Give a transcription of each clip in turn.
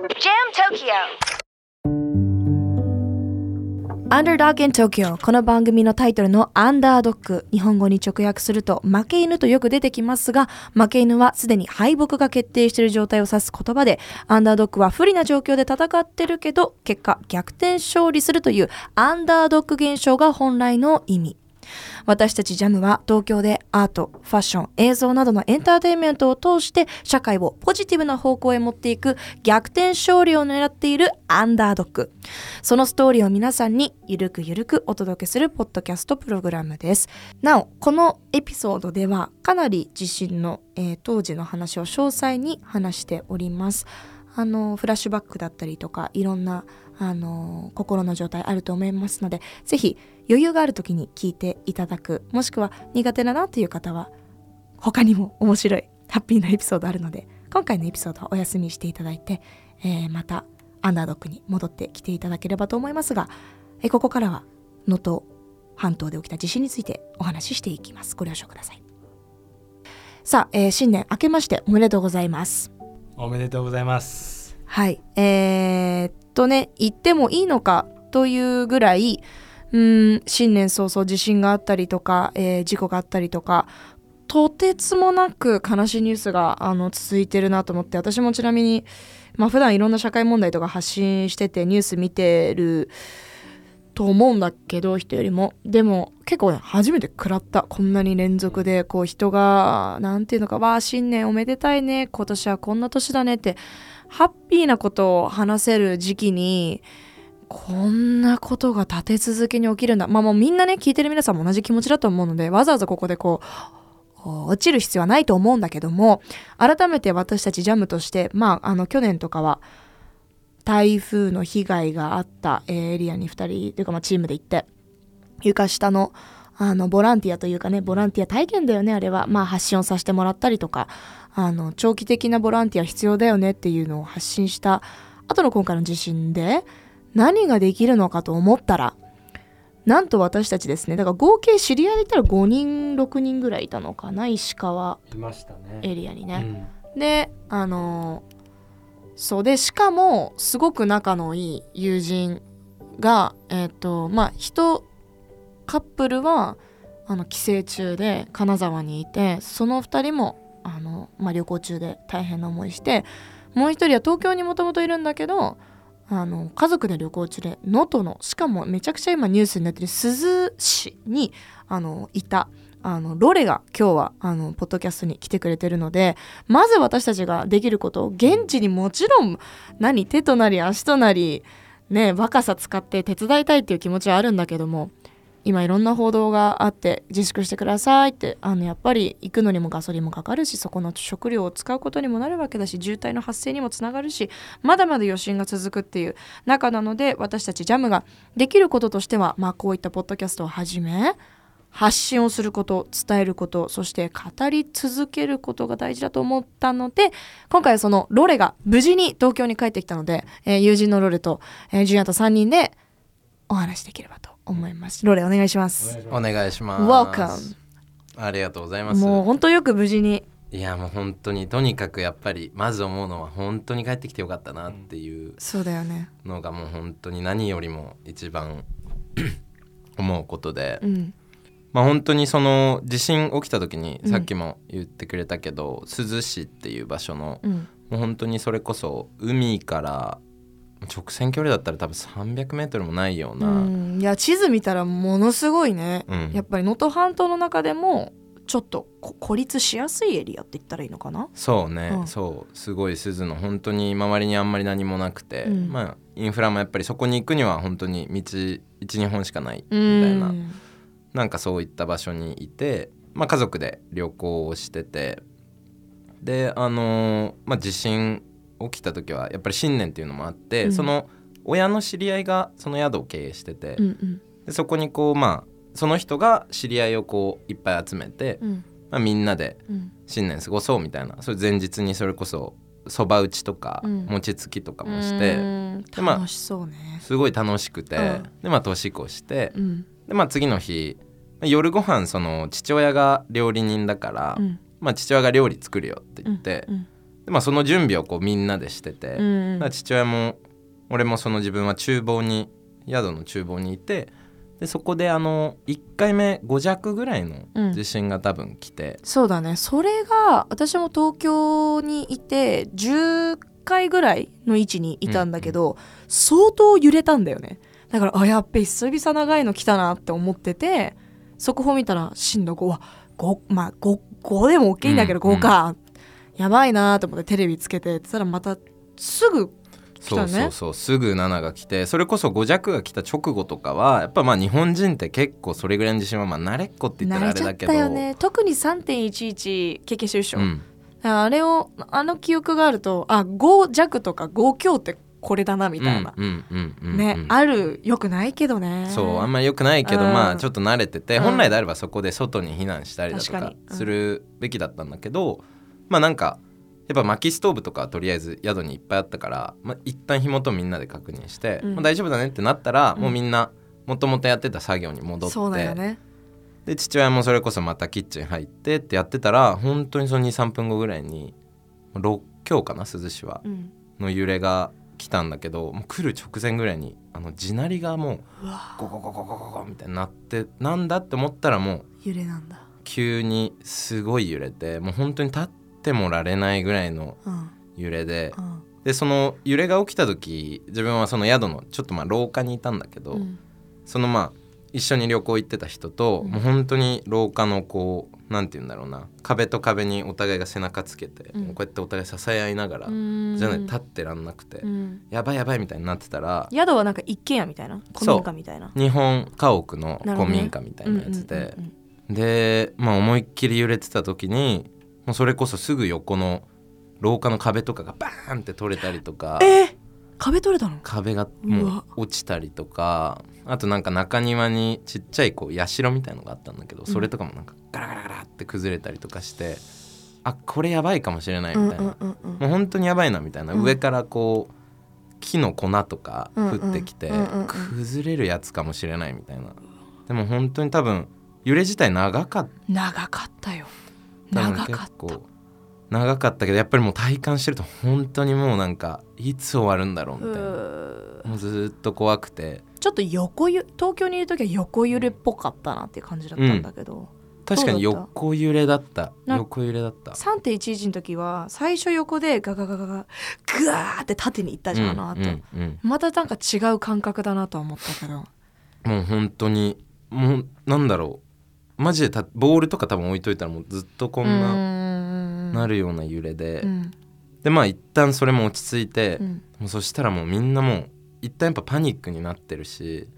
Tokyo. Underdog in Tokyo. この番組のタイトルのアンダードッグ日本語に直訳すると負け犬とよく出てきますが負け犬はすでに敗北が決定している状態を指す言葉でアンダードッグは不利な状況で戦ってるけど結果逆転勝利するというアンダードッグ現象が本来の意味。私たちジャムは東京でアート、ファッション、映像などのエンターテインメントを通して社会をポジティブな方向へ持っていく逆転勝利を狙っているアンダードッグ。そのストーリーを皆さんにゆるくゆるくお届けするポッドキャストプログラムです。なお、このエピソードではかなり自身の、えー、当時の話を詳細に話しております。あのフラッシュバックだったりとかいろんなあの心の状態あると思いますのでぜひ余裕がある時に聞いていただくもしくは苦手だなという方は他にも面白いハッピーなエピソードあるので今回のエピソードはお休みしていただいて、えー、またアンダードックに戻ってきていただければと思いますが、えー、ここからは能登半島で起きた地震についてお話ししていきます。ご了承ください。さあ、えー、新年明けましておめでとうございます。おめでとうございます。はい。えー、っとね言ってもいいのかというぐらいうん新年早々地震があったりとか、えー、事故があったりとかとてつもなく悲しいニュースがあの続いてるなと思って私もちなみにまあ普段いろんな社会問題とか発信しててニュース見てると思うんだけど人よりも。でも結構ね初めて食らった。こんなに連続でこう人が何て言うのかわあ新年おめでたいね。今年はこんな年だねってハッピーなことを話せる時期にこんなことが立て続けに起きるんだ。まあもうみんなね聞いてる皆さんも同じ気持ちだと思うのでわざわざここでこう落ちる必要はないと思うんだけども改めて私たちジャムとしてまああの去年とかは台風の被害があったエリアに2人というかまあチームで行って床下のあのボランティアというかねボランティア体験だよねあれは。まあ発信をさせてもらったりとかあの長期的なボランティア必要だよねっていうのを発信した後の今回の地震で何ができるのかと思ったらなんと私たちですねだから合計知り合いで言ったら5人6人ぐらいいたのかな石川エリアにね。ね。うん、であのそうでしかもすごく仲のいい友人がえっ、ー、とまあ人カップルはあの帰省中で金沢にいてその2人もあの、まあ、旅行中で大変な思いしてもう一人は東京にもともといるんだけどあの家族で旅行中で能登のしかもめちゃくちゃ今ニュースになってる珠洲市にあのいた。あのロレが今日はあのポッドキャストに来てくれてるのでまず私たちができること現地にもちろん何手となり足となりね若さ使って手伝いたいっていう気持ちはあるんだけども今いろんな報道があって自粛してくださいってあのやっぱり行くのにもガソリンもかかるしそこの食料を使うことにもなるわけだし渋滞の発生にもつながるしまだまだ余震が続くっていう中なので私たちジャムができることとしては、まあ、こういったポッドキャストをはじめ発信をすること伝えることそして語り続けることが大事だと思ったので今回はそのロレが無事に東京に帰ってきたので、えー、友人のロレと、えー、ジュニアと3人でお話しできればと思います。ロレお願いします。お願いします。Welcome。ありがとうございます。もう本当よく無事に。いやもう本当にとにかくやっぱりまず思うのは本当に帰ってきてよかったなっていうそうだよねのがもう本当に何よりも一番 思うことで、うん、まあ本当にその地震起きた時にさっきも言ってくれたけど、珠洲市っていう場所の、うん、もう本当にそれこそ海から直線距離だったら多分300メートルもないような、うん、いや地図見たらものすごいね、うん、やっぱり能登半島の中でもちょっと孤立しやすいエリアって言ったらいいのかな？そうね、うん、そうすごい鈴の本当に周りにあんまり何もなくて、うん、まあインフラもやっぱりそこに行くには本当に道12本しかないみたいな、ん、なんかそういった場所にいて、まあ、家族で旅行をしててであのー、まあ、地震起きた時はやっぱり新年っていうのもあって、うん、その親の知り合いがその宿を経営してて、うんうん、でそこにこうまあその人が知り合いをこういっぱい集めて、うん、まあ、みんなで新年過ごそうみたいなそれ前日にそれこそそば打ちとか、餅つきとかもしてで、まあ、楽しそうね。すごい楽しくて、でまあ年越して、でまあ次の日夜ご飯その父親が料理人だから、まあ、父親が料理作るよって言って、で、まあ、その準備をこうみんなでしてて、うんだから父親も俺もその自分は厨房に宿の厨房にいてでそこであの1回目5弱ぐらいの地震が多分来て、そうだね。それが私も東京にいて10回ぐらいの位置にいたんだけど、相当揺れたんだよねだからあやっべ久々長いの来たなって思ってて速報見たら震度5は5まあ 5, 5でも大きいんだけどうん5か、やばいなと思ってテレビつけて。たらまたすぐ来そうたね。そうそうすぐ7が来てそれこそ5弱が来た直後とかはやっぱまあ日本人って結構それぐらいの地震はまあ慣れっこって言ったらあ慣れちゃっれだけどたよね。特に3.11経験してるでしょ、あれをあの記憶があるとあ5弱とか5強ってこれだなみたいな、うんうんうんうんうん。ね、あるよくないけどね。そうあんまり良くないけど、うん。まあちょっと慣れてて、うん。本来であればそこで外に避難したりだとかするべきだったんだけど、まあなんかやっぱ薪ストーブとかはとりあえず宿にいっぱいあったから、まあ、一旦火元みんなで確認して、うん。まあ、大丈夫だねってなったら、うん。もうみんなもともとやってた作業に戻ってそうだよね。で父親もそれこそまたキッチン入ってってやってたら本当にその23分後ぐらいに6強かな珠洲市はうん。の揺れが来たんだけどもう来る直前ぐらいにあの地鳴りがもううわゴゴゴゴゴゴゴみたいになってなんだって思ったらもう揺れなんだ急にすごい揺れてもう本当に立ってもられないぐらいの揺れでうんでその揺れが起きた時自分はその宿のちょっとまあ廊下にいたんだけど、うんそのまあ一緒に旅行行ってた人と、うんもう本当に廊下のこうなんて言うんだろうな。壁と壁にお互いが背中つけて、うん。こうやってお互い支え合いながら、うん。じゃない立ってらんなくて、うん。やばいやばいみたいになってたら宿はなんか一軒家みたいな？古民家みたいな？日本家屋の古民家みたいなやつで、うんうんで、まあ、思いっきり揺れてた時にもうそれこそすぐ横の廊下の壁とかがバーンって取れたりとかうんえー壁取れたの？壁がうもうわ。落ちたりとかあとなんか中庭にちっちゃいこう社みたいのがあったんだけどそれとかもなんかガラガラガラって崩れたりとかして、あこれやばいかもしれないみたいな、もう本当にやばいなみたいな、うん。上からこう木の粉とか降ってきて、崩れるやつかもしれないみたいな。でも本当に多分揺れ自体長かった。長かったよ。長かった。結構長かったけどやっぱりもう体感してると本当にもうなんかいつ終わるんだろうみたいな。もうずーっと怖くて。ちょっと横揺東京にいる時は横揺れっぽかったなっていう感じだったんだけど、確かに横揺れだった。な横揺れだった。3.11の時は最初横でガガガガガグワーって縦に行ったじゃん、あの後、うんうんうん。またなんか違う感覚だなとは思ったけど。もう本当にもうなんだろう。マジでたボールとか多分置いといたらもうずっとこんなななるような揺れで、うん。でまあ一旦それも落ち着いて、うん。もうそしたらもうみんなもう一旦やっぱパニックになってるし、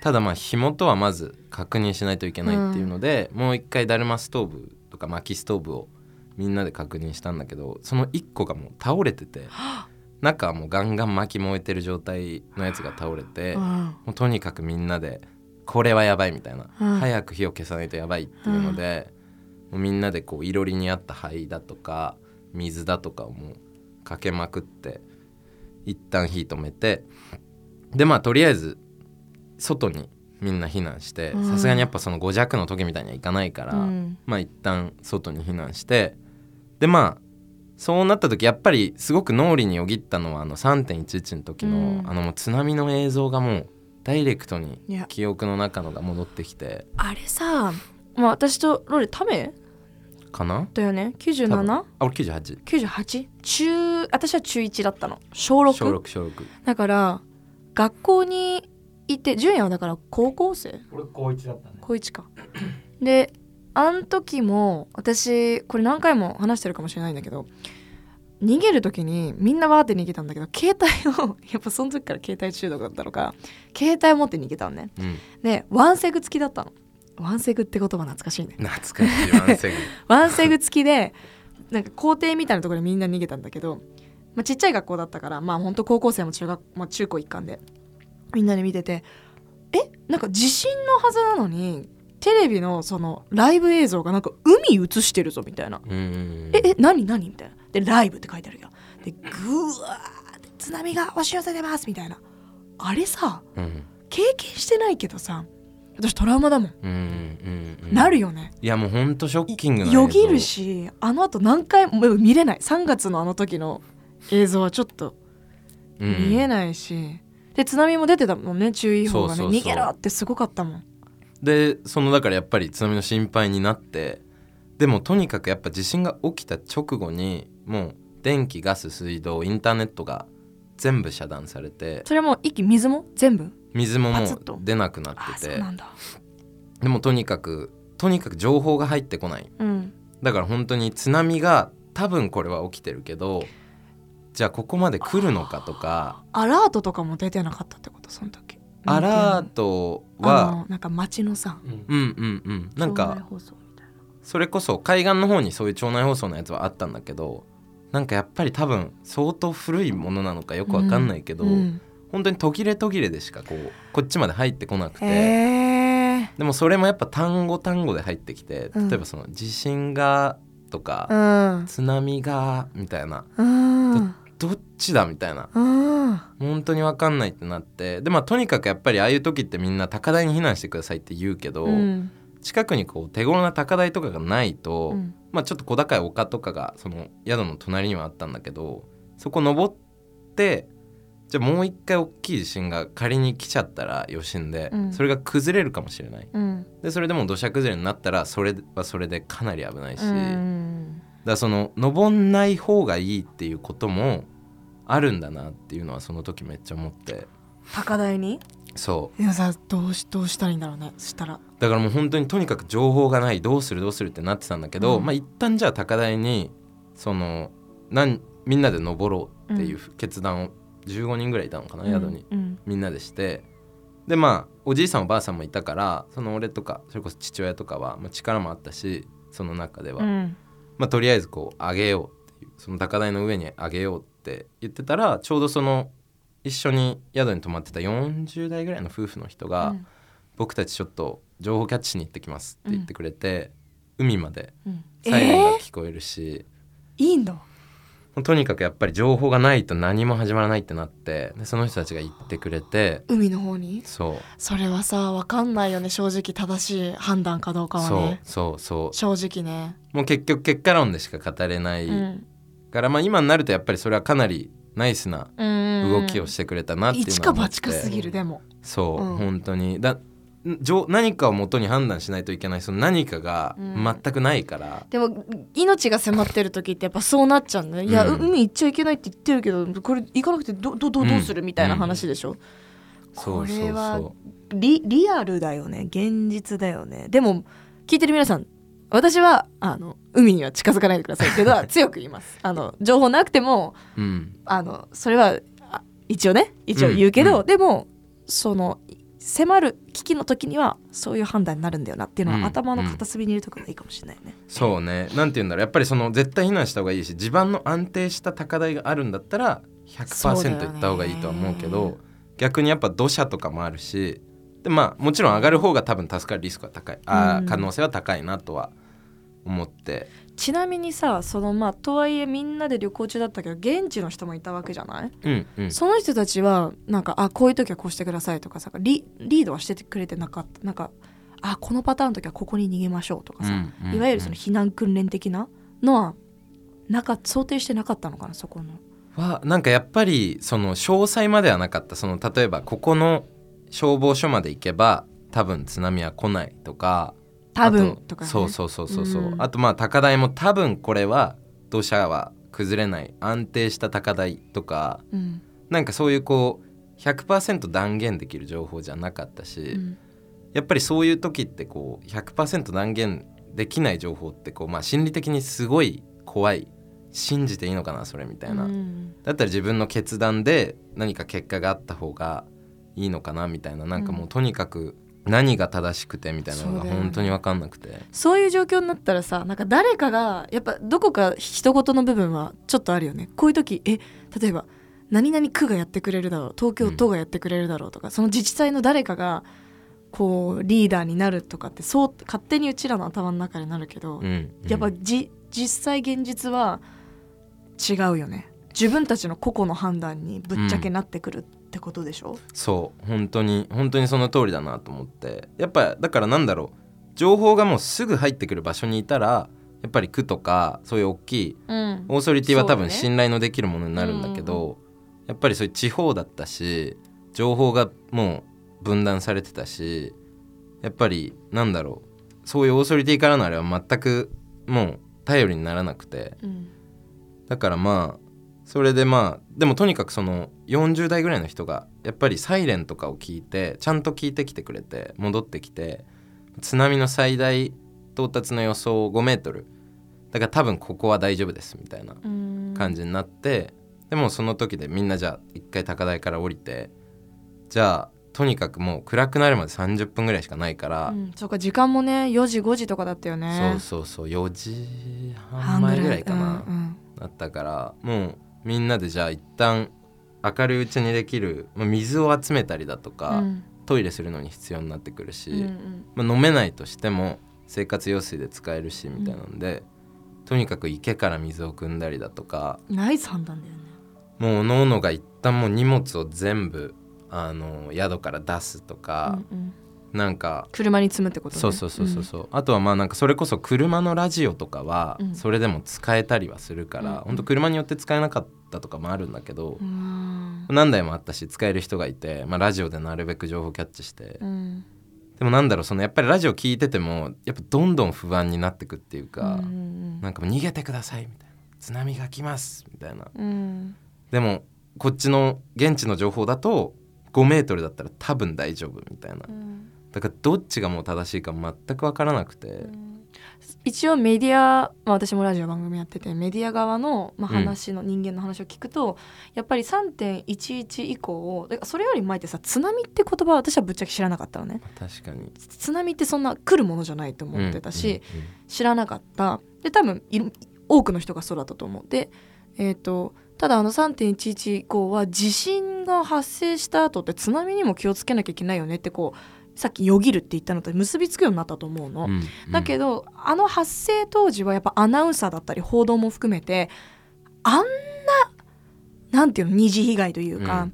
ただまあ火元はまず確認しないといけないっていうので、もう一回だるまストーブとか薪ストーブをみんなで確認したんだけどその一個がもう倒れてて 中はもうガンガン薪燃えてる状態のやつが倒れて、もうん。うとにかくみんなでこれはやばいみたいな、うん。早く火を消さないとやばいっていうので、みんなでこういろりにあった灰だとか水だとかをもうかけまくって一旦火止めてでまあとりあえず外にみんな避難してうん。さすがにやっぱその5弱の時みたいにはいかないから、うん。まあ一旦外に避難してでまあそうなった時やっぱりすごく脳裏によぎったのはあの3.11の時の、うん。あのもう津波の映像がもうダイレクトに記憶の中のが戻ってきて。あれさまあ私とロレタメ？かな？だよね。多分。97?98? あ俺98中私は中1だったの。小 6? 小6小6だから学校に行って純也はだから高校生？俺高一だったね。高1か。であん時も私これ何回も話してるかもしれないんだけど逃げる時にみんなわーって逃げたんだけど携帯を やっぱその時から携帯中毒だったのか携帯を持って逃げたのね。うん。でワンセグ付きだったのワンセグって言葉懐かしいね。懐かしい。ワンセグ。ワンセグ付きでなんか校庭みたいなところでみんな逃げたんだけど、まあ、ちっちゃい学校だったからまあ本当高校生も中学、まあ、中高一貫でみんなで見ててえなんか地震のはずなのにテレビのそのライブ映像がなんか海映してるぞみたいな、ええ何何？みたいな。でライブって書いてあるよ。でグワーって津波が押し寄せてますみたいな。あれさうん。経験してないけどさ私トラウマだもん、うんうんうん、なるよね。いやもうほんとショッキングなよぎるしあのあと何回も見れない。3月のあの時の映像はちょっとうん。見えないし、で津波も出てたもんね。注意報がね。逃げろってすごかったもん。でそのだからやっぱり津波の心配になってでもとにかくやっぱ地震が起きた直後にもう電気ガス水道インターネットが全部遮断されて。それはもう一気水も全部？水ももう出なくなあってて。でもとにかくとにかく情報が入ってこない。うん。だから本当に津波が多分これは起きてるけどじゃあここまで来るのかとか。アラートとかも出てなかったってこと？その時。アラートはなんか街のさ。うんうんうん。うんなんかそれこそ海岸の方にそういう町内放送のやつはあったんだけどなんかやっぱり多分相当古いものなのかよくわかんないけど、うん本当に途切れ途切れでしかこうこっちまで入ってこなくて、へえでもそれもやっぱ単語単語で入ってきてうん。例えばその地震がとか、うん。津波がみたいな。うん。どっちだみたいな。うん。本当に分かんないってなって。でまあとにかくやっぱりああいう時ってみんな高台に避難してくださいって言うけど、うん。近くにこう手頃な高台とかがないと、うん。まあちょっと小高い丘とかがその宿の隣にはあったんだけどそこ登ってじゃあもう一回大きい地震が仮に来ちゃったら余震で、うん。それが崩れるかもしれない。うん。でそれでも土砂崩れになったらそれはそれでかなり危ないし、うだかんらその登んない方がいいっていうこともあるんだなっていうのはその時めっちゃ思って。高台に？そう。いやさどうしどうしたらいいんだろうね。そしたら。だからもう本当にとにかく情報がないどうするどうするってなってたんだけど、うん。まあ一旦じゃあ高台にそのなんみんなで登ろうっていう決断を15人ぐらいいたのかな、宿に。うん。みんなでして。でまあおじいさんおばあさんもいたからその俺とかそれこそ父親とかは、まあ、力もあったしその中では、うん。まあとりあえずこう上げようっていうその高台の上に上げようって言ってたらちょうどその一緒に宿に泊まってた40代ぐらいの夫婦の人が、うん。僕たちちょっと情報キャッチしに行ってきますって言ってくれて、海までうん。サイレンがえ聞こえるし、ーいいんだとにかくやっぱり情報がないと何も始まらないってなってでその人たちが行ってくれて海の方に？そう。それはさ分かんないよね正直正しい判断かどうかはそうねそうそ正直ね。うもう結局結果論でしか語れない、うん。からまあ今になるとやっぱりそれはかなりナイスな動動きをしてくれたなっていう一のは思って。か八かすぎるでも。そう、うん。本当に。だ何かを元に判断しないといけないその何かがうん。全くないから、でも命が迫ってる時ってやっぱそうなっちゃうんだね、いやうん海行っちゃいけないって言ってるけどこれ行かなくてどどどどうする？みたいな話でしょ、そうそうこれはそリリアルだよね。現実だよね。でも聞いてる皆さん私はあの海には近づかないでください。っていうのは強く言います。あの情報なくてもう、うん、あのそれはあ一応ね一応言うけど、うんうん。でもその迫る危機の時にはそういう判断になるんだよなっていうのは、うん頭の片隅に入れとくのがいいかもしれないね。そうね。なんて言うんだろう。やっぱりその絶対避難した方がいいし地盤の安定した高台があるんだったらそうだよね。100%行った方がいいとは思うけど逆にやっぱ土砂とかもあるしでまあもちろん上がる方が多分助かるリスクは高い。あー、うん。可能性は高いなとは思ってちなみにさそのまあとはいえみんなで旅行中だったけど現地の人もいたわけじゃない、うんうん。その人たちはなんかあこういう時はこうしてくださいとかさリリードはしてくれてなかったなんかあこのパターンの時はここに逃げましょうとかさ、うんうんいわゆるその避難訓練的なのはなか想定してなかったのかなそこの。はなんかやっぱりその詳細まではなかった。その例えばここの消防署まで行けば多分津波は来ないとか多分あとか、ね、そうそうそうそうそう、うん。あとまあ高台も多分これは土砂は崩れない安定した高台とかうん。なんかそういうこう100%断言できる情報じゃなかったし、うん。やっぱりそういう時ってこう100%断言できない情報ってこうまあ心理的にすごい怖い信じていいのかなそれみたいな、うん。だったら自分の決断で何か結果があった方がいいのかなみたいな。なんかもうとにかく何が正しくてみたいなのが本当に分かんなくて。そういう状況になったらさなんか誰かがやっぱどこか人事の部分はちょっとあるよね。こういう時え例えば何々区がやってくれるだろう東京都がやってくれるだろうとか、その自治体の誰かがこうリーダーになるとかってそう勝手にうちらの頭の中になるけど、うん、やっぱじ実際現実は違うよね。自分たちの個々の判断にぶっちゃけなってくる。ってことでしょ、うん、そう本当に本当にその通りだなと思って。やっぱだからなんだろう。情報がもうすぐ入ってくる場所にいたらやっぱり区とかそういう大きい、オーソリティは多分信頼のできるものになるんだけど、やっぱりそういう地方だったし情報がもう分断されてたしやっぱりなんだろう。そういうオーソリティからのあれは全くもう頼りにならなくて、うん、だからまあそれでまあでもとにかくその40代ぐらいの人がやっぱりサイレンとかを聞いてちゃんと聞いてきてくれて戻ってきて津波の最大到達の予想5メートル。だから多分ここは大丈夫ですみたいな感じになってでもその時でみんなじゃあ一回高台から降りてじゃあとにかくもう暗くなるまで30分ぐらいしかないから、うん、そうか時間もね4時5時とかだったよね。そうそうそう4時半前ぐらいかな、うんうん、だったからもうみんなでじゃあ一旦明るいうちにできる、まあ、水を集めたりだとか、うん、トイレするのに必要になってくるし、うんうん、まあ、飲めないとしても生活用水で使えるしみたいなので、うん、とにかく池から水を汲んだりだとかナイス判断だよね。もうおのが一旦もう荷物を全部あの宿から出すとか、うんうんなんか車に積むってこと、ね、そうそうそうそうそう、うん、あとはまあなんかそれこそ車のラジオとかはそれでも使えたりはするから、うん、本当車によって使えなかったとかもあるんだけど、うん、何台もあったし使える人がいて、まあ、ラジオでなるべく情報キャッチして、うん、でもなんだろうそのやっぱりラジオ聞いててもやっぱどんどん不安になってくっていうか、うん、なんか逃げてくださいみたいな。津波が来ますみたいな、でもこっちの現地の情報だと5メートルだったら多分大丈夫みたいな、うん、だからどっちがもう正しいか全く分からなくて、うん、一応メディア、まあ、私もラジオ番組やっててメディア側の、まあ、話の、人間の話を聞くとやっぱり3.11以降それより前ってさ津波って言葉は私はぶっちゃけ知らなかったのね。確かに。津波ってそんな来るものじゃないと思ってたし、知らなかった。で多分多くの人がそうだったと思う。でえっ、ー、とただあの3.11以降は地震が発生した後って津波にも気をつけなきゃいけないよねってこうさっきよぎるって言ったのと結びつくようになったと思うの、うんうん、だけどあの発生当時はやっぱアナウンサーだったり報道も含めてあんななんていうの二次被害というか、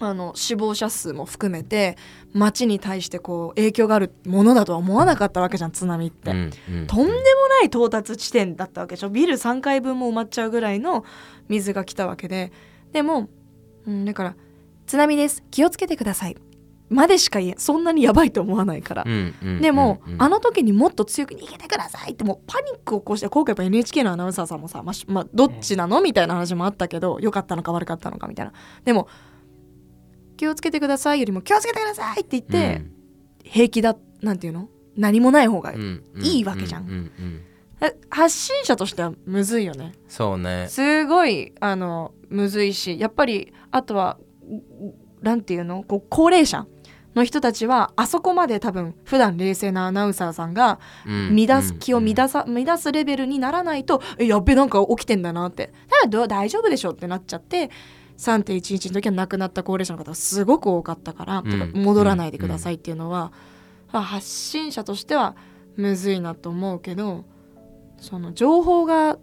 うん、あの死亡者数も含めて町に対してこう影響があるものだとは思わなかったわけじゃん津波って、うんうん、とんでもない到達地点だったわけでしょ。ビル3階分も埋まっちゃうぐらいの水が来たわけで。でも、うん、だから津波です。気をつけてくださいまでしか言えそんなにやばいと思わないから、でも、あの時にもっと強く逃げてくださいってもうパニックを起こして今回やっぱ NHK のアナウンサーさんもさ、ままあ、どっちなのみたいな話もあったけど良かったのか悪かったのかみたいな。でも気をつけてくださいよりも気をつけてくださいって言って、うん、平気だなんていうの？何もない方がいい。わけじゃん。発信者としてはむずいよね。そうね。すごいあのむずいしやっぱりあとはなんていうの？こう高齢者の人たちはあそこまで多分普段冷静なアナウンサーさんが乱す、気を乱さ、乱すレベルにならないとえやっべなんか起きてんだなって。ただ大丈夫でしょってなっちゃって3.11の時は亡くなった高齢者の方がすごく多かったから、戻らないでくださいっていうのは、発信者としてはむずいなと思うけどその情報が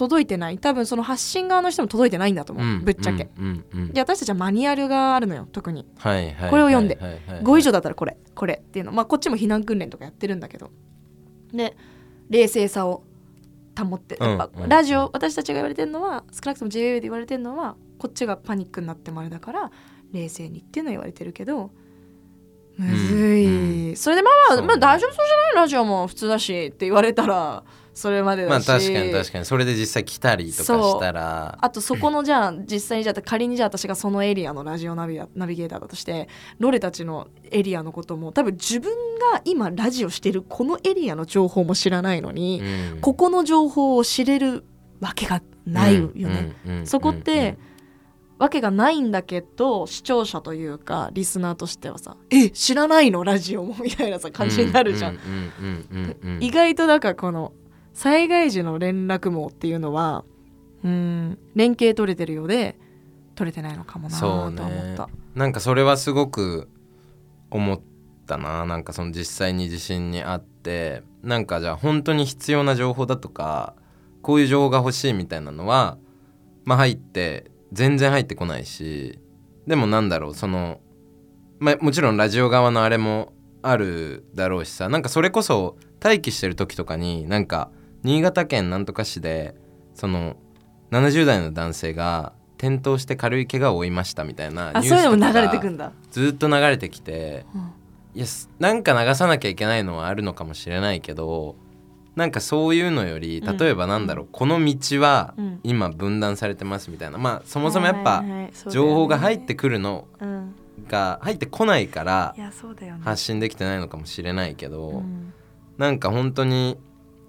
届いてない。多分その発信側の人も届いてないんだと思う、うん、ぶっちゃけ、うんうん、で私たちはマニュアルがあるのよ特に、はいはい、これを読んで、はいはいはい、5以上だったらこれ。これ。っていうの。まあこっちも避難訓練とかやってるんだけど。で冷静さを保ってやっぱ、ラジオ私たちが言われてるのは少なくとも JWAVE で言われてるのはこっちがパニックになってもあれだから冷静にっていうのは言われてるけどむずい、それでまあまあ、まあ大丈夫そうじゃない？ラジオも普通だしって言われたらそれまでだし。まあ確かに確かに。それで実際来たりとかしたら。あとそこのじゃあ実際にじゃあ仮にじゃあ私がそのエリアのラジオナビナビゲーターだとしてロレたちのエリアのことも多分自分が今ラジオしてるこのエリアの情報も知らないのに、うん、ここの情報を知れるわけがないよね。そこって、わけがないんだけど視聴者というかリスナーとしてはさ「え知らないの？ラジオも」みたいなさ感じになるじゃん。意外とだからこの災害時の連絡網っていうのはうん連携取れてるようで取れてないのかもなと思った、ね、なんかそれはすごく思ったな。なんかその実際に地震にあってなんかじゃあ本当に必要な情報だとかこういう情報が欲しいみたいなのはまあ入って全然入ってこないしでもなんだろうその、まあ、もちろんラジオ側のあれもあるだろうしさなんかそれこそ待機してる時とかになんか新潟県なんとか市でその70代の男性が転倒して軽い怪我を負いましたみたいなニュースとか流れてくんだ。ずっと流れてきて、うん、いやなんか流さなきゃいけないのはあるのかもしれないけどなんかそういうのより例えばなんだろう、うん、この道は今分断されてますみたいなまあそもそもやっぱ情報が入ってくるのが入ってこないから発信できてないのかもしれないけど、なんか本当に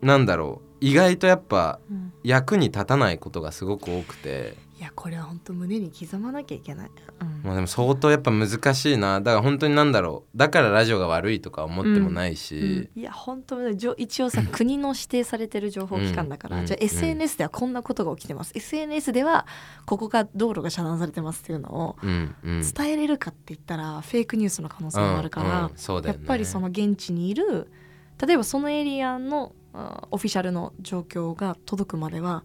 なんだろう。意外とやっぱ役に立たないことがすごく多くて。いやこれは本当胸に刻まなきゃいけない、うん、まあでも相当やっぱ難しいな。だから本当になんだろう。だからラジオが悪いとか思ってもないし、うん。うん、いや本当一応さ国の指定されてる情報機関だから、じゃあ SNS ではこんなことが起きてます、SNS ではここが道路が遮断されてますっていうのを伝えれるかって言ったらフェイクニュースの可能性もあるから、ね、やっぱりその現地にいる例えばそのエリアのオフィシャルの状況が届くまでは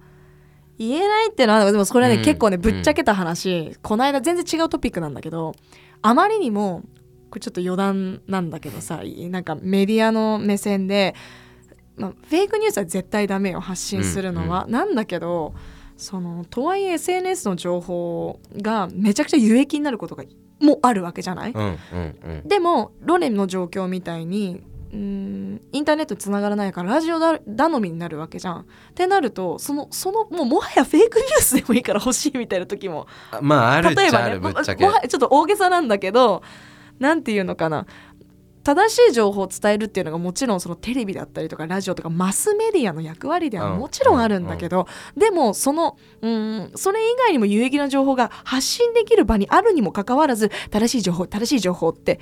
言えないっていうのはでもそれはね、うん、結構ねぶっちゃけた話、うん、この間全然違うトピックなんだけどあまりにもこれちょっと余談なんだけどさなんかメディアの目線で、まあ、フェイクニュースは絶対ダメよ発信するのは、うんうん、なんだけどそのとはいえ SNS の情報がめちゃくちゃ有益になることがもあるわけじゃない、うんうんうん、でもロレンの状況みたいにうんインターネットつながらないからラジオ頼みになるわけじゃん。ってなるとそのそのもうもはやフェイクニュースでもいいから欲しいみたいな時もまああるっちゃある、ね、ぶっちゃけ。もはちょっと大げさなんだけどなんていうのかな。正しい情報を伝えるっていうのがもちろんそのテレビだったりとかラジオとかマスメディアの役割ではもちろんあるんだけど、うん、でもそのうんそれ以外にも有益な情報が発信できる場にあるにもかかわらず正しい情報正しい情報って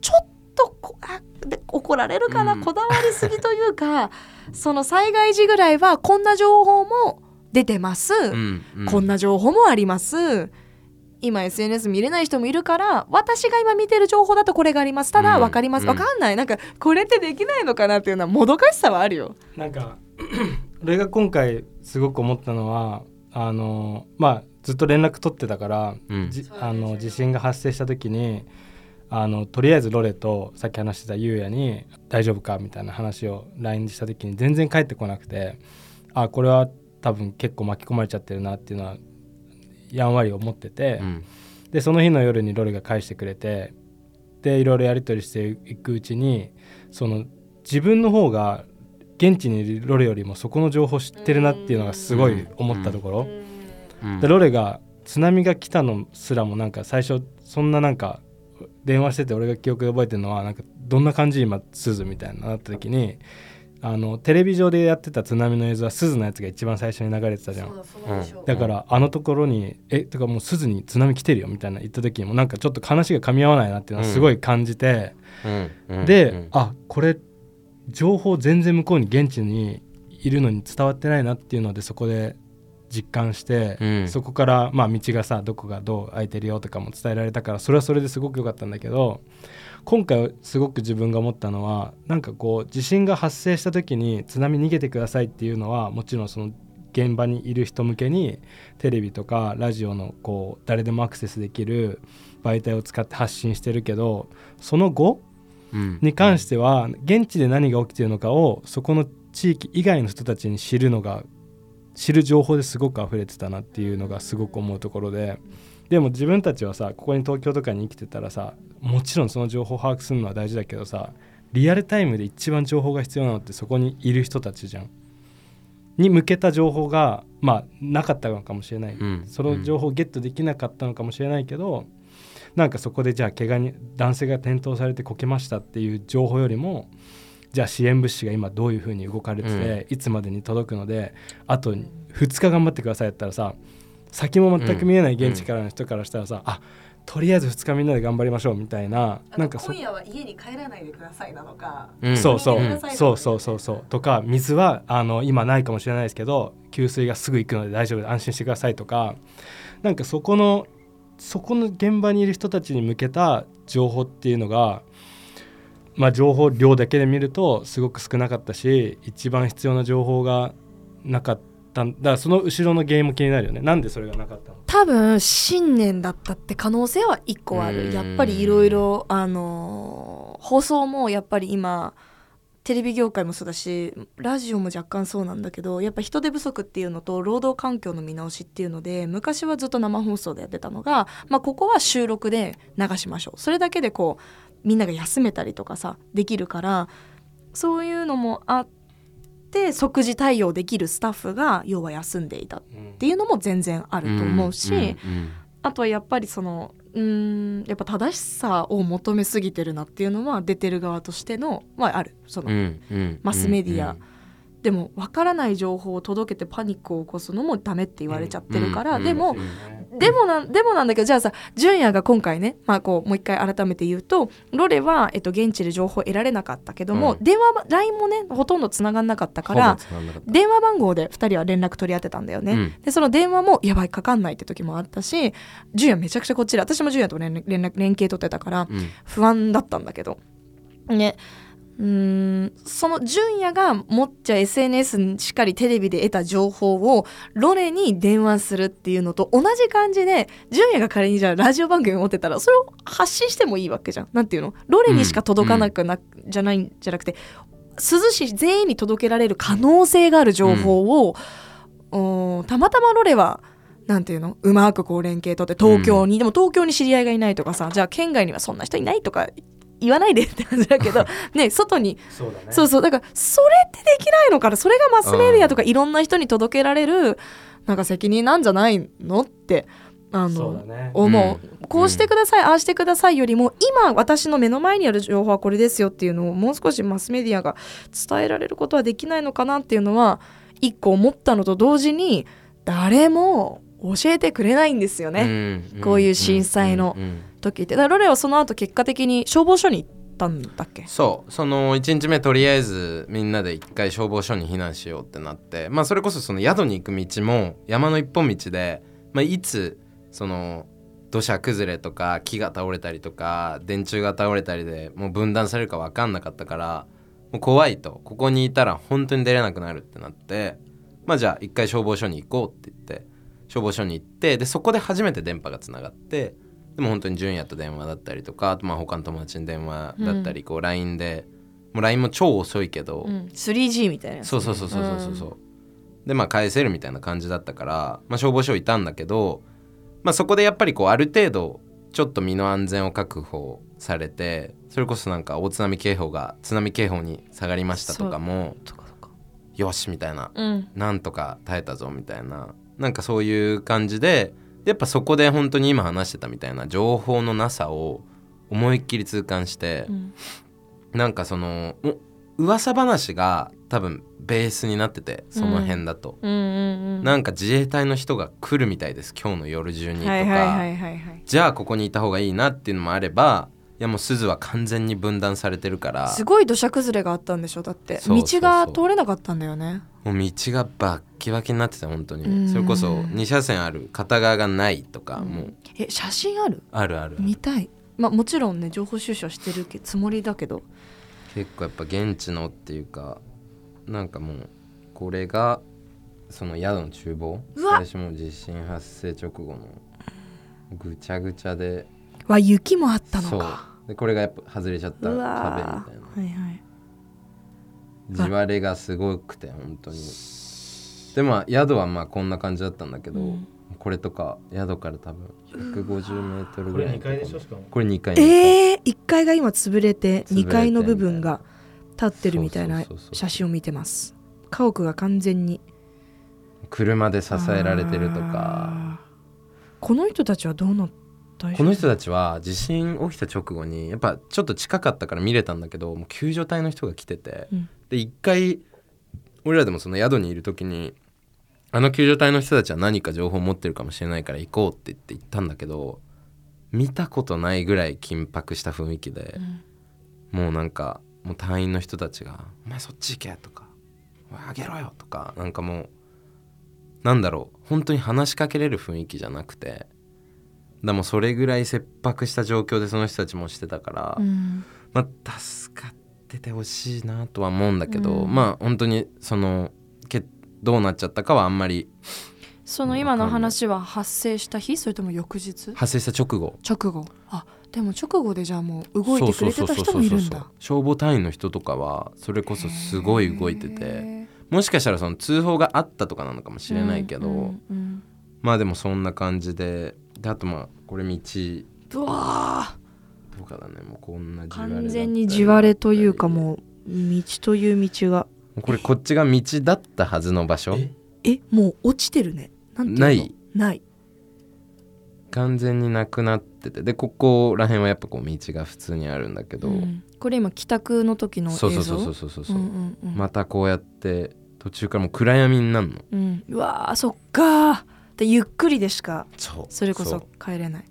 ちょっとこあで怒られるかな、うん、こだわりすぎというか その災害時ぐらいはこんな情報も出てます、うんうん、こんな情報もあります。今 SNS 見れない人もいるから私が今見てる情報だとこれがあります。ただ分かります、うん、分かんない。なんかこれってできないのかなっていうのはもどかしさはあるよ。なんか 俺が今回すごく思ったのはあのまあずっと連絡取ってたから、うん、あの地震が発生した時にあのとりあえずロレとさっき話してたゆうやに「大丈夫か?」みたいな話を LINE した時に全然返ってこなくてあこれは多分結構巻き込まれちゃってるなっていうのはやんわり思ってて、うん、でその日の夜にロレが返してくれてでいろいろやり取りしていくうちにその自分の方が現地にいるロレよりもそこの情報知ってるなっていうのがすごい思ったところ、でロレが津波が来たのすらもなんか最初そんななんか電話してて俺が記憶で覚えてるのはなんかどんな感じ今鈴みたいななった時にあのテレビ上でやってた津波の映像は鈴のやつが一番最初に流れてたじゃん。だからあのところに「え？とかもう鈴に津波来てるよ」みたいな言った時にもなんかちょっと話が噛み合わないなっていうのはすごい感じて、うん、で、うん、あこれ情報全然向こうに現地にいるのに伝わってないなっていうのでそこで実感して、うん、そこから、まあ、道がさどこがどう空いてるよとかも伝えられたからそれはそれですごく良かったんだけど今回すごく自分が思ったのはなんかこう地震が発生した時に津波逃げてくださいっていうのはもちろんその現場にいる人向けにテレビとかラジオのこう誰でもアクセスできる媒体を使って発信してるけどその後に関しては現地で何が起きてるのかをそこの地域以外の人たちに知るのが知る情報ですごく溢れてたなっていうのがすごく思うところででも自分たちはさここに東京とかに生きてたらさもちろんその情報を把握するのは大事だけどさリアルタイムで一番情報が必要なのってそこにいる人たちじゃん。に向けた情報がまあなかったのかもしれない、うん、その情報をゲットできなかったのかもしれないけど、うん、なんかそこでじゃあ怪我に男性が転倒されてこけましたっていう情報よりもじゃあ支援物資が今どういうふうに動かれてて、うん、いつまでに届くのであと2日頑張ってくださいやったらさ先も全く見えない現地からの人からしたらさ、うん、あとりあえず2日みんなで頑張りましょうみたいななんか今夜は家に帰らないでくださいなのか、うん、そうそう、うん、そうそうそうそう。とか水はあの今ないかもしれないですけど給水がすぐ行くので大丈夫安心してくださいとかなんかそこのそこの現場にいる人たちに向けた情報っていうのがまあ、情報量だけで見るとすごく少なかったし一番必要な情報がなかった。んだからその後ろの原因も気になるよね。なんでそれがなかったの？多分信念だったって可能性は一個ある。やっぱりいろいろあの放送もやっぱり今テレビ業界もそうだしラジオも若干そうなんだけどやっぱ人手不足っていうのと労働環境の見直しっていうので昔はずっと生放送でやってたのが、まあ、ここは収録で流しましょう。それだけでこうみんなが休めたりとかさできるからそういうのもあって即時対応できるスタッフが要は休んでいたっていうのも全然あると思うし、あとはやっぱりそのうんやっぱ正しさを求めすぎてるなっていうのは出てる側としてのはある。その、マスメディア、でも分からない情報を届けてパニックを起こすのもダメって言われちゃってるから、でも、でもなでもなんだけどじゃあさ純也が今回ね、まあ、こうもう一回改めて言うとロレは、えっと、現地で情報を得られなかったけども、うん、電話 LINE もねほとんどつながんなかったから電話番号で2人は連絡取り合ってたんだよね、うん、でその電話もやばいかかんないって時もあったし純也めちゃくちゃこっちで私も純也と連連連携取ってたから不安だったんだけど、ねうん。その純也が持っちゃ SNS しっかりテレビで得た情報をロレに電話するっていうのと同じ感じで純也が仮にじゃあラジオ番組持ってたらそれを発信してもいいわけじゃん。なんていうの？ロレにしか届かなくな、うん、じゃないんじゃなくて涼しい全員に届けられる可能性がある情報を、うん、たまたまロレはなんていうの？うまくこう連携取って東京に、うん、でも東京に知り合いがいないとかさじゃあ県外にはそんな人いないとか言わないでって感じだけど ね外に。そう、ね,、そうだからそれってできないのかな。それがマスメディアとかいろんな人に届けられるなんか責任なんじゃないのってあの、ね、思う、うん、こうしてください、うん、ああしてくださいよりも今私の目の前にある情報はこれですよっていうのをもう少しマスメディアが伝えられることはできないのかなっていうのは一個思ったのと同時に誰も教えてくれないんですよね、うん、こういう震災の。うん。時って。ロレはその後結果的に消防署に行ったんだっけ？そう。その1日目とりあえずみんなで一回消防署に避難しようってなって。まあそれこそその宿に行く道も山の一本道で、まあ、いつその土砂崩れとか木が倒れたりとか電柱が倒れたりでもう分断されるか分かんなかったからもう怖いと。ここにいたら本当に出れなくなるってなって。まあじゃあ一回消防署に行こうって言って消防署に行ってでそこで初めて電波がつながってでも本当に純也と電話だったりとかまあ他の友達に電話だったり、こう LINE でもう LINE も超遅いけど、うん、3G みたいな、ね、そうそうそうそうそうそう、うん、でまあ返せるみたいな感じだったから、まあ、消防署いたんだけど、まあ、そこでやっぱりこうある程度ちょっと身の安全を確保されてそれこそなんか大津波警報が津波警報に下がりましたとかもよしみたいな、うん、なんとか耐えたぞみたいななんかそういう感じでやっぱそこで本当に今話してたみたいな情報のなさを思いっきり痛感して、うん、なんかその噂話が多分ベースになっててその辺だと、なんか自衛隊の人が来るみたいです今日の夜中にとか。じゃあここにいた方がいいなっていうのもあればいやもう鈴は完全に分断されてるから。すごい土砂崩れがあったんでしょだって。道が通れなかったんだよね。もう道がバッキバキになってた本当に。それこそ2車線ある片側がないとか、もう。え写真ある？あるある見たい。まあもちろんね情報収集してるつもりだけど。結構やっぱ現地のっていうかなんかもうこれがその宿の厨房。最初も地震発生直後のぐちゃぐちゃでわ雪もあったのか。でこれがやっぱ外れちゃった壁みたいな、はいはい、地割れがすごくて本当に。でも宿はまあこんな感じだったんだけど、うん、これとか宿から多分150メートルぐらいこれ2階でしょしかも。これ2階ええー、1階が今潰れて2階の部分が立ってるみたいな写真を見てます。家屋が完全に。車で支えられてるとか。この人たちはどうなってこの人たちは地震起きた直後にやっぱちょっと近かったから見れたんだけどもう救助隊の人が来てて、うん、で一回俺らでもその宿にいる時にあの救助隊の人たちは何か情報を持ってるかもしれないから行こうって言って行ったんだけど見たことないぐらい緊迫した雰囲気で、うん、もうなんかもう隊員の人たちが「お前そっち行け」とか「おいあげろよ」とかなんかもうなんだろう本当に話しかけれる雰囲気じゃなくてでもそれぐらい切迫した状況でその人たちもしてたから、うん、まあ助かっててほしいなとは思うんだけど、うん、まあ本当にそのどうなっちゃったかはあんまりその今の話は発生した日？それとも翌日？発生した直後。直後。あでも直後でじゃあもう動いてくれてた人もいるんだ。消防隊員の人とかはそれこそすごい動いててもしかしたらその通報があったとかなのかもしれないけど、うんうんうん、まあでもそんな感じでであとまあこれ道うわどうかだね。もうこんな完全に地割れというかもう道という道が。これこっちが道だったはずの場所。え？もう落ちてるね。ないない。完全になくなってて。でここら辺はやっぱこう道が普通にあるんだけど、うん、これ今帰宅の時の映像そうそうそうそうそうそう,、うんうん、またこうやって途中からもう暗闇になるの、うん、うわそっかでゆっくりでしかそれこそ帰れない。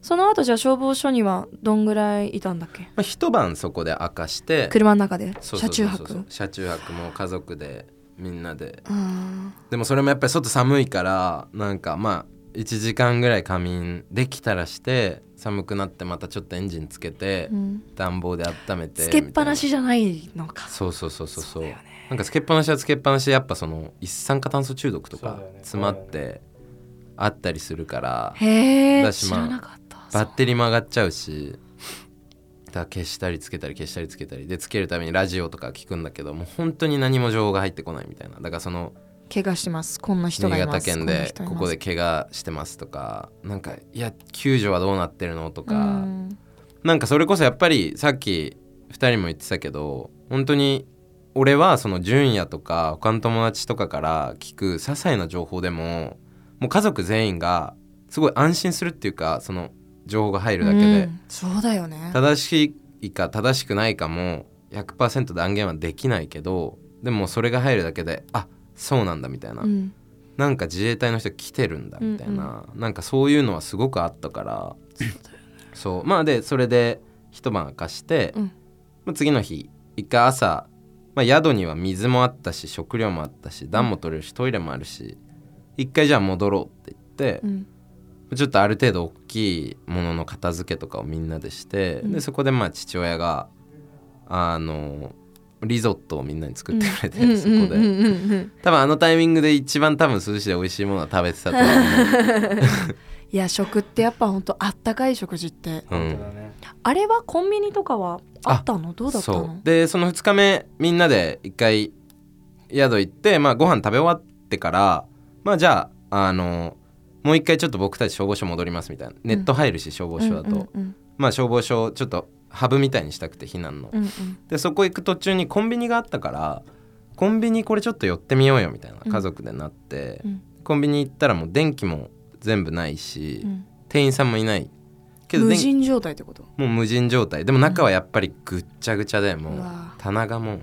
その後じゃあ消防署にはどんぐらいいたんだっけ、まあ、一晩そこで明かして車の中で？車中泊？車中泊も家族でみんなで。でもそれもやっぱり外寒いからなんかまあ1時間ぐらい仮眠できたらして寒くなってまたちょっとエンジンつけて、うん、暖房で温めてつけっぱなしじゃないのか。そうそうそうそうそう、ね、なんかつけっぱなしはつけっぱなしでやっぱその一酸化炭素中毒とか詰まってあったりするから、へえ知らなかった。バッテリーも上がっちゃうしだ消したりつけたり消したりつけたり。でつけるためにラジオとか聞くんだけどもう本当に何も情報が入ってこないみたいな。だからその怪我してます。こんな人がいます。新潟県でここで怪我してますとかなんかいや救助はどうなってるのとか、ん、なんかそれこそやっぱりさっき2人も言ってたけど本当に俺はその純也とか他の友達とかから聞く些細な情報でももう家族全員がすごい安心するっていうかその情報が入るだけで、うん、そうだよね。正しいか正しくないかも100%断言はできないけどでもそれが入るだけであそうなんだみたいな、うん、なんか自衛隊の人来てるんだみたいな、うんうん、なんかそういうのはすごくあったから。そうまあでそれで一晩明かして、うん、まあ、次の日一回朝、まあ、宿には水もあったし食料もあったし暖も取れるしトイレもあるし一回じゃあ戻ろうって言って、うん、ちょっとある程度大きいものの片付けとかをみんなでして、うん、でそこでまあ父親があのリゾットをみんなに作ってくれて、うん、そこで。多分あのタイミングで一番多分涼しいで美味しいものは食べてたと思う。いや食ってやっぱほんとあったかい食事って、うん、あれはコンビニとかはあったの？どうだったの？でその2日目みんなで一回宿行って、まあ、ご飯食べ終わってからまあじゃああのもう一回ちょっと僕たち消防署戻りますみたいな。ネット入るし、消防署だと、まあ消防署ちょっとハブみたいにしたくて避難の、うんうん、でそこ行く途中にコンビニがあったからコンビニこれちょっと寄ってみようよみたいな家族でなって、うん、コンビニ行ったらもう電気も全部ないし、うん、店員さんもいない。けど無人状態ってこと？もう無人状態。でも中はやっぱりぐっちゃぐちゃでもう棚がもう、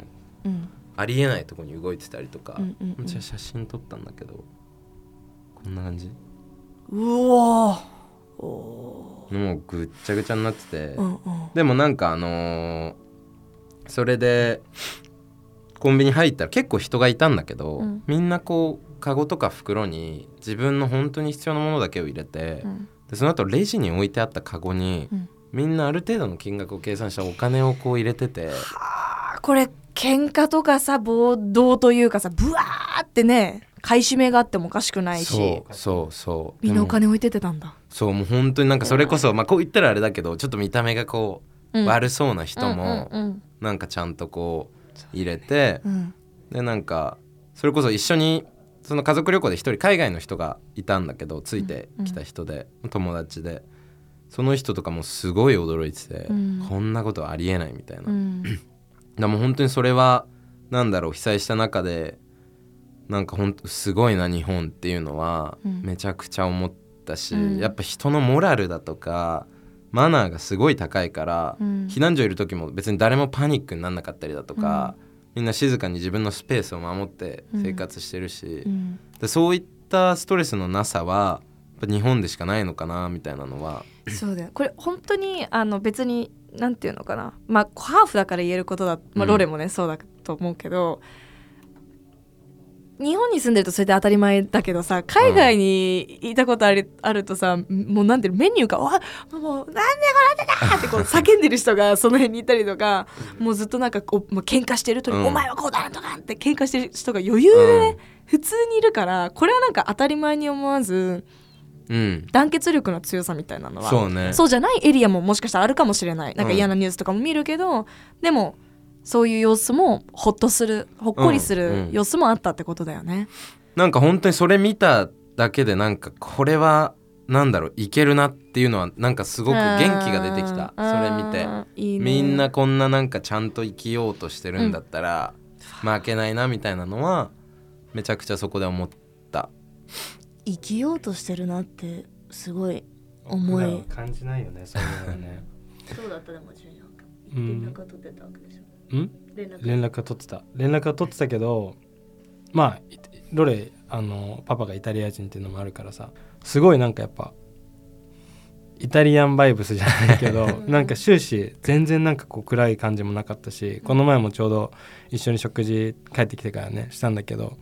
ありえないとこに動いてたりとか、うんうんうん、写真撮ったんだけどこんな感じ。うわもうぐっちゃぐちゃになってて、うんうん、でもなんかあのー、それでコンビニ入ったら結構人がいたんだけど、うん、みんなこうカゴとか袋に自分の本当に必要なものだけを入れて、うん、でその後レジに置いてあったカゴに、うん、みんなある程度の金額を計算したお金をこう入れてて。これ喧嘩とかさ暴動というかさブワーってね買い占めがあってもおかしくないしそうそうそう。身のお金置いててたんだ。そうもう本当になんかそれこそ、まあこう言ったらあれだけどちょっと見た目がこう、うん、悪そうな人も、うんうん、なんかちゃんとこう入れて、うん、でなんかそれこそ一緒にその家族旅行で一人海外の人がいたんだけどついてきた人で、うん、友達でその人とかもすごい驚いてて、うん、こんなことありえないみたいな、うん、でも本当にそれはなんだろう被災した中でなんかほんとすごいな日本っていうのはめちゃくちゃ思ったし、うん、やっぱ人のモラルだとかマナーがすごい高いから、うん、避難所いる時も別に誰もパニックになんなかったりだとか、みんな静かに自分のスペースを守って生活してるし、でそういったストレスのなさは日本でしかないのかなみたいなのは。そうだよ。これ本当にあの別になんていうのかな。まあハーフだから言えることだ、まあ、ロレもね、そうだと思うけど日本に住んでるとそれで当たり前だけどさ海外にいたことある,、あるとさもうなんていうメニューが「わもうなんでこれだ!」ってこう 叫んでる人がその辺にいたりとかもうずっとなんかこう、まあ、喧嘩してるとに、うん、お前はこうだ!」とかって喧嘩してる人が余裕で、ね、普通にいるからこれはなんか当たり前に思わずうん、団結力の強さみたいなのはそう,、ね、そうじゃないエリアももしかしたらあるかもしれないなんか嫌なニュースとかも見るけど、うん、でもそういう様子もほっとするほっこりする様子もあったってことだよね、うんうん、なんか本当にそれ見ただけでなんかこれはなんだろういけるなっていうのはなんかすごく元気が出てきた。それ見て。いい、ね、みんなこんななんかちゃんと生きようとしてるんだったら、負けないなみたいなのはめちゃくちゃそこで思った。生きようとしてるなってすごい思い感じないよねそういうのね。そうだったでも純也連絡は取ってたわけでしょ、うん、連絡。は取ってた。連絡は取ってたけどまあロレあのパパがイタリア人っていうのもあるからさすごいなんかやっぱイタリアンバイブスじゃないけど なんか終始全然なんかこう暗い感じもなかったしこの前もちょうど一緒に食事帰ってきてからねしたんだけど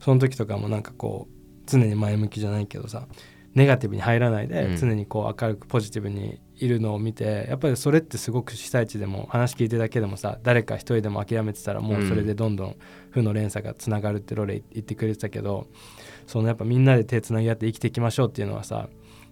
その時とかもなんかこう常に前向きじゃないけどさネガティブに入らないで常にこう明るくポジティブにいるのを見てやっぱりそれってすごく被災地でも話聞いてるだけでもさ誰か一人でも諦めてたらもうそれでどんどん負の連鎖がつながるってロレ言ってくれてたけどそのやっぱみんなで手つなぎ合って生きていきましょうっていうのはさ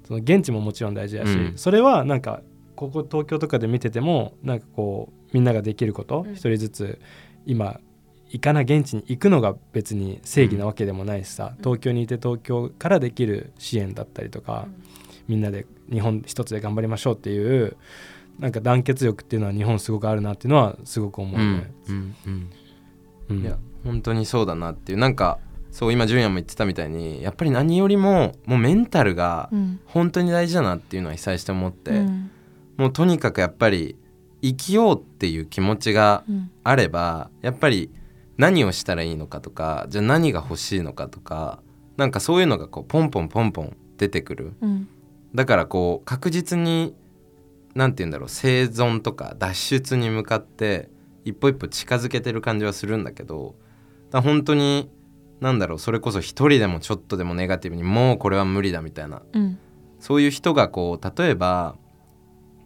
その現地ももちろん大事だし、うん、それはなんかここ東京とかで見ててもなんかこうみんなができること一、人ずつ今行かな現地に行くのが別に正義なわけでもないしさ、東京にいて東京からできる支援だったりとか、みんなで日本一つで頑張りましょうっていうなんか団結力っていうのは日本すごくあるなっていうのはすごく思うね。いや本当にそうだなっていう。なんかそう今純也も言ってたみたいにやっぱり何よりももうメンタルが本当に大事だなっていうのは被災して思って、うん、もうとにかくやっぱり生きようっていう気持ちがあれば、やっぱり何をしたらいいのかとかじゃあ何が欲しいのかとかなんかそういうのがこうポンポンポンポン出てくる、うん、だからこう確実に何て言うんだろう生存とか脱出に向かって一歩一歩近づけてる感じはするんだけどだ本当に何だろうそれこそ一人でもちょっとでもネガティブにもうこれは無理だみたいな、うん、そういう人がこう例えば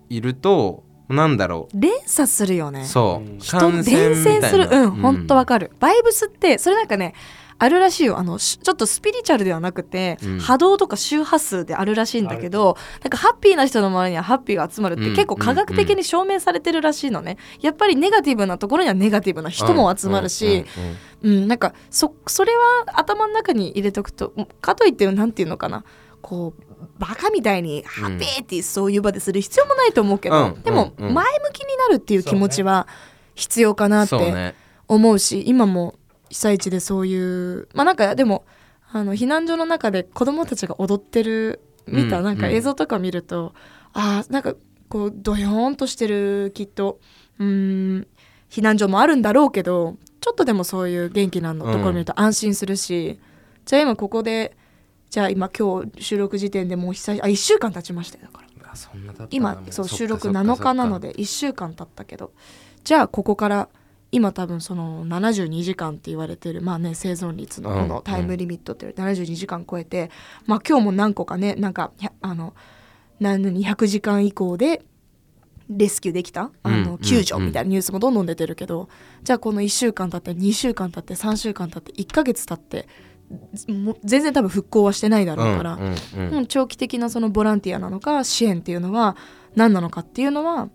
いるとなんだろう。連鎖するよね。そう。人伝染する。うん本当わかる。バイブスってそれなんかねあるらしいよ。あのちょっとスピリチュアルではなくて、うん、波動とか周波数であるらしいんだけどなんかハッピーな人の周りにはハッピーが集まるって結構科学的に証明されてるらしいのね、やっぱりネガティブなところにはネガティブな人も集まるし、うん、なんかそそれは頭の中に入れとくとかといって何て言うのかな。こうバカみたいにハッピーってそういう場でする必要もないと思うけど、うん、でも前向きになるっていう気持ちは必要かなって思うし、ね、今も被災地でそういうまあなんかでもあの避難所の中で子供たちが踊ってる見たなんか映像とか見ると、うん、あなんかこうドヨーンとしてるきっとうん避難所もあるんだろうけどちょっとでもそういう元気なのところ見ると安心するし、うん、じゃあ今ここでじゃあ今今日収録時点でもう久しあ1週間経ちましたよだから。今そう収録7日なので1週間経ったけどじゃあここから今多分その72時間って言われてるまあね生存率のこのタイムリミットって言われて72時間超えて、まあ今日も何個かねなんかあの200時間以降でレスキューできた？あの救助みたいなニュースもどんどん出てるけど、じゃあこの1週間経って2週間経って3週間経って1ヶ月経って全然多分復興はしてないだろうから、うんうん、長期的なそのボランティアなのか支援っていうのは何なのかっていうのは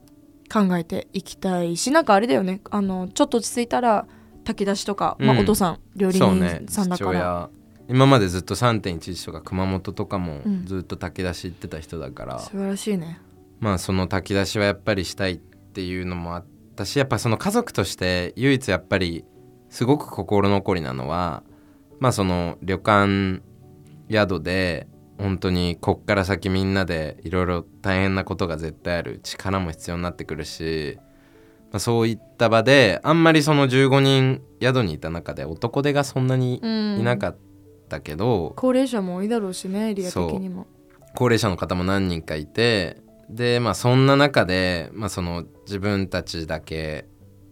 考えていきたいしなんかあれだよね。あのちょっと落ち着いたら炊き出しとか、うん、まあ、お父さん料理人さんだから、ね、今までずっと3.11とか熊本とかもずっと炊き出し行ってた人だから、素晴らしいね。まあその炊き出しはやっぱりしたいっていうのもあったしやっぱその家族として唯一やっぱりすごく心残りなのはまあその旅館宿で本当にこっから先みんなでいろいろ大変なことが絶対ある。力も必要になってくるし、まあ、そういった場であんまりその15人宿にいた中で男手がそんなにいなかったけど、高齢者も多いだろうしねエリア的にも。高齢者の方も何人かいてでまあそんな中で、まあ、その自分たちだけ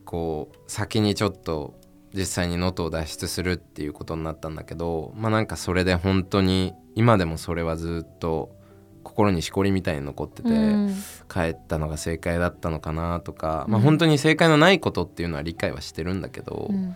こう先にちょっと実際に能登を脱出するっていうことになったんだけどまあなんかそれで本当に今でもそれはずっと心にしこりみたいに残ってて、うん、帰ったのが正解だったのかなとか、まあ本当に正解のないことっていうのは理解はしてるんだけど、うん、ま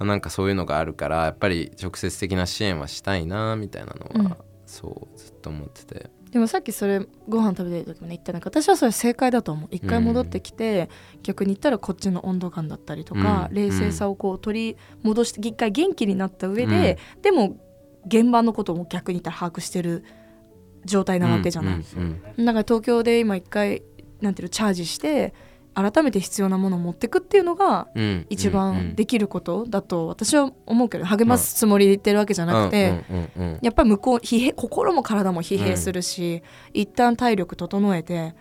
あ、なんかそういうのがあるからやっぱり直接的な支援はしたいなみたいなのは、うん、そうずっと思ってて。でもさっきそれご飯食べてる時もね言ったなんか私はそれ正解だと思う。一回戻ってきて、うん、逆に言ったらこっちの温度感だったりとか、うん、冷静さをこう取り戻して一回元気になった上で、うん、でも現場のことも逆に言ったら把握してる状態なわけじゃない、だから東京で今一回なんていうのチャージして改めて必要なものを持ってくっていうのが一番できることだと私は思うけど励ますつもりで言ってるわけじゃなくてやっぱり向こう疲弊心も体も疲弊するし、うん、一旦体力整えて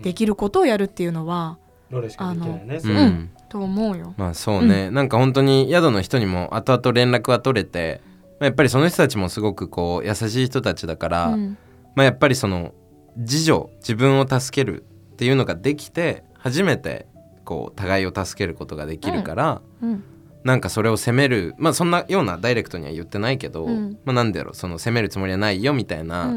できることをやるっていうのは、あの、ね、うん、と思うよ。まあそうね、うん、なんか本当に宿の人にも後々連絡は取れてやっぱりその人たちもすごくこう優しい人たちだから、うん、まあやっぱりその自助自分を助けるっていうのができて初めてこう互いを助けることができるから、うん、なんかそれを責めるまあそんなようなダイレクトには言ってないけど、うん、まあなんだろうその責めるつもりはないよみたいな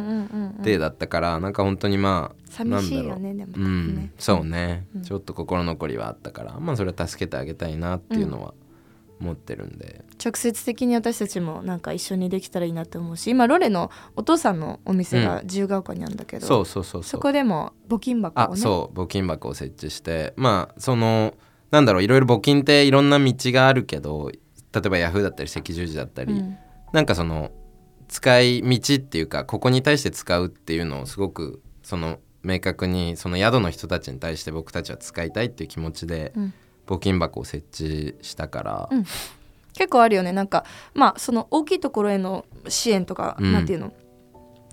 例だったから、なんか本当にまあ寂しいよねでも、うん、そうね、うん、ちょっと心残りはあったからまあそれは助けてあげたいなっていうのは持ってるんで。直接的に私たちもなんか一緒にできたらいいなと思うし今ロレのお父さんのお店が自由が丘にあるんだけど、うん、そうそうそう。そこでも募金箱を、ね、あそう募金箱を設置して。まあそのなんだろういろいろ募金っていろんな道があるけど例えばヤフーだったり赤十字だったり、うん、なんかその使い道っていうかここに対して使うっていうのをすごくその明確にその宿の人たちに対して僕たちは使いたいっていう気持ちで、うん募金箱を設置したから、うん、結構あるよね。なんかまあその大きいところへの支援とか、うん、なんていうの？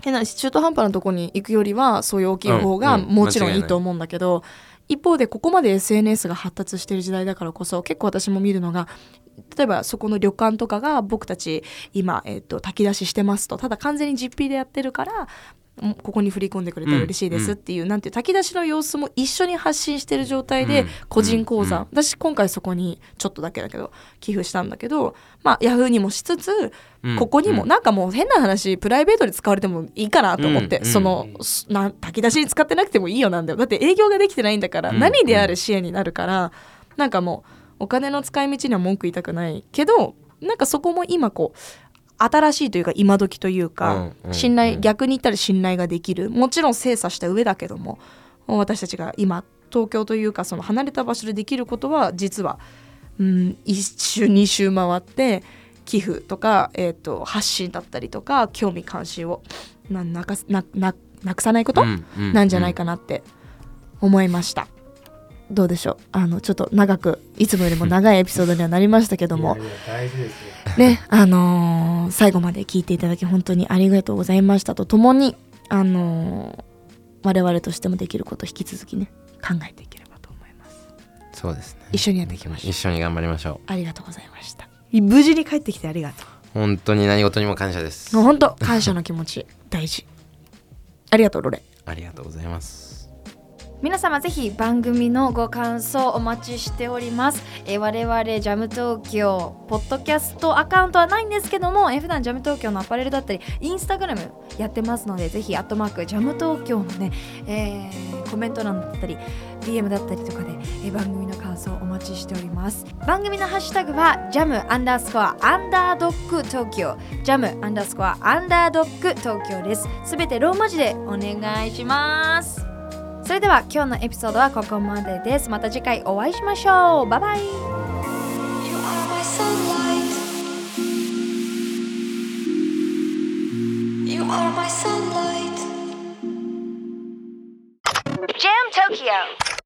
変な中途半端なとこに行くよりはそういう大きい方がもちろんいいと思うんだけど、一方でここまで SNS が発達してる時代だからこそ結構私も見るのが例えばそこの旅館とかが僕たち今、えーと、炊き出ししてますとただ完全に実費でやってるからここに振り込んでくれたら嬉しいですっていう、うん、なんていう炊き出しの様子も一緒に発信してる状態で個人口座、うん、私今回そこにちょっとだけだけど寄付したんだけどまあヤフーにもしつつ、ここにも、なんかもう変な話プライベートで使われてもいいかなと思って、そのな炊き出しに使ってなくてもいいよなんだよ。だって営業ができてないんだから、何である支援になるからなんかもうお金の使い道には文句言いたくないけどなんかそこも今こう新しいというか今時というか、信頼逆に言ったら信頼ができる。もちろん精査した上だけども私たちが今東京というかその離れた場所でできることは実は、うん、1周2周回って寄付とか、えーと、発信だったりとか興味関心をななくさないこと、なんじゃないかなって思いました。どうでしょう？あのちょっと長くいつもよりも長いエピソードにはなりましたけども。ねあのー、最後まで聞いていただき本当にありがとうございましたとともにあのー、我々としてもできること引き続きね考えていければと思います。そうですね。一緒にやっていきましょう。一緒に頑張りましょう。ありがとうございました。無事に帰ってきてありがとう。本当に何事にも感謝です。本当感謝の気持ち大事。ありがとうロレ。ありがとうございます皆様ぜひ番組のご感想お待ちしております、えー、我々ジャム東京ポッドキャストアカウントはないんですけども、えー、普段ジャム東京のアパレルだったりインスタグラムやってますのでぜひアットマークジャム東京のね、えー、コメント欄だったり DM だったりとかで、えー、番組の感想お待ちしております。番組のハッシュタグはジャムアンダースコアアンダードッグ東京。ジャムアンダースコアアンダードッグ東京です。すべてローマ字でお願いします。それでは今日のエピソードはここまでです。また次回お会いしましょう。バイバイ。Jam Tokyo.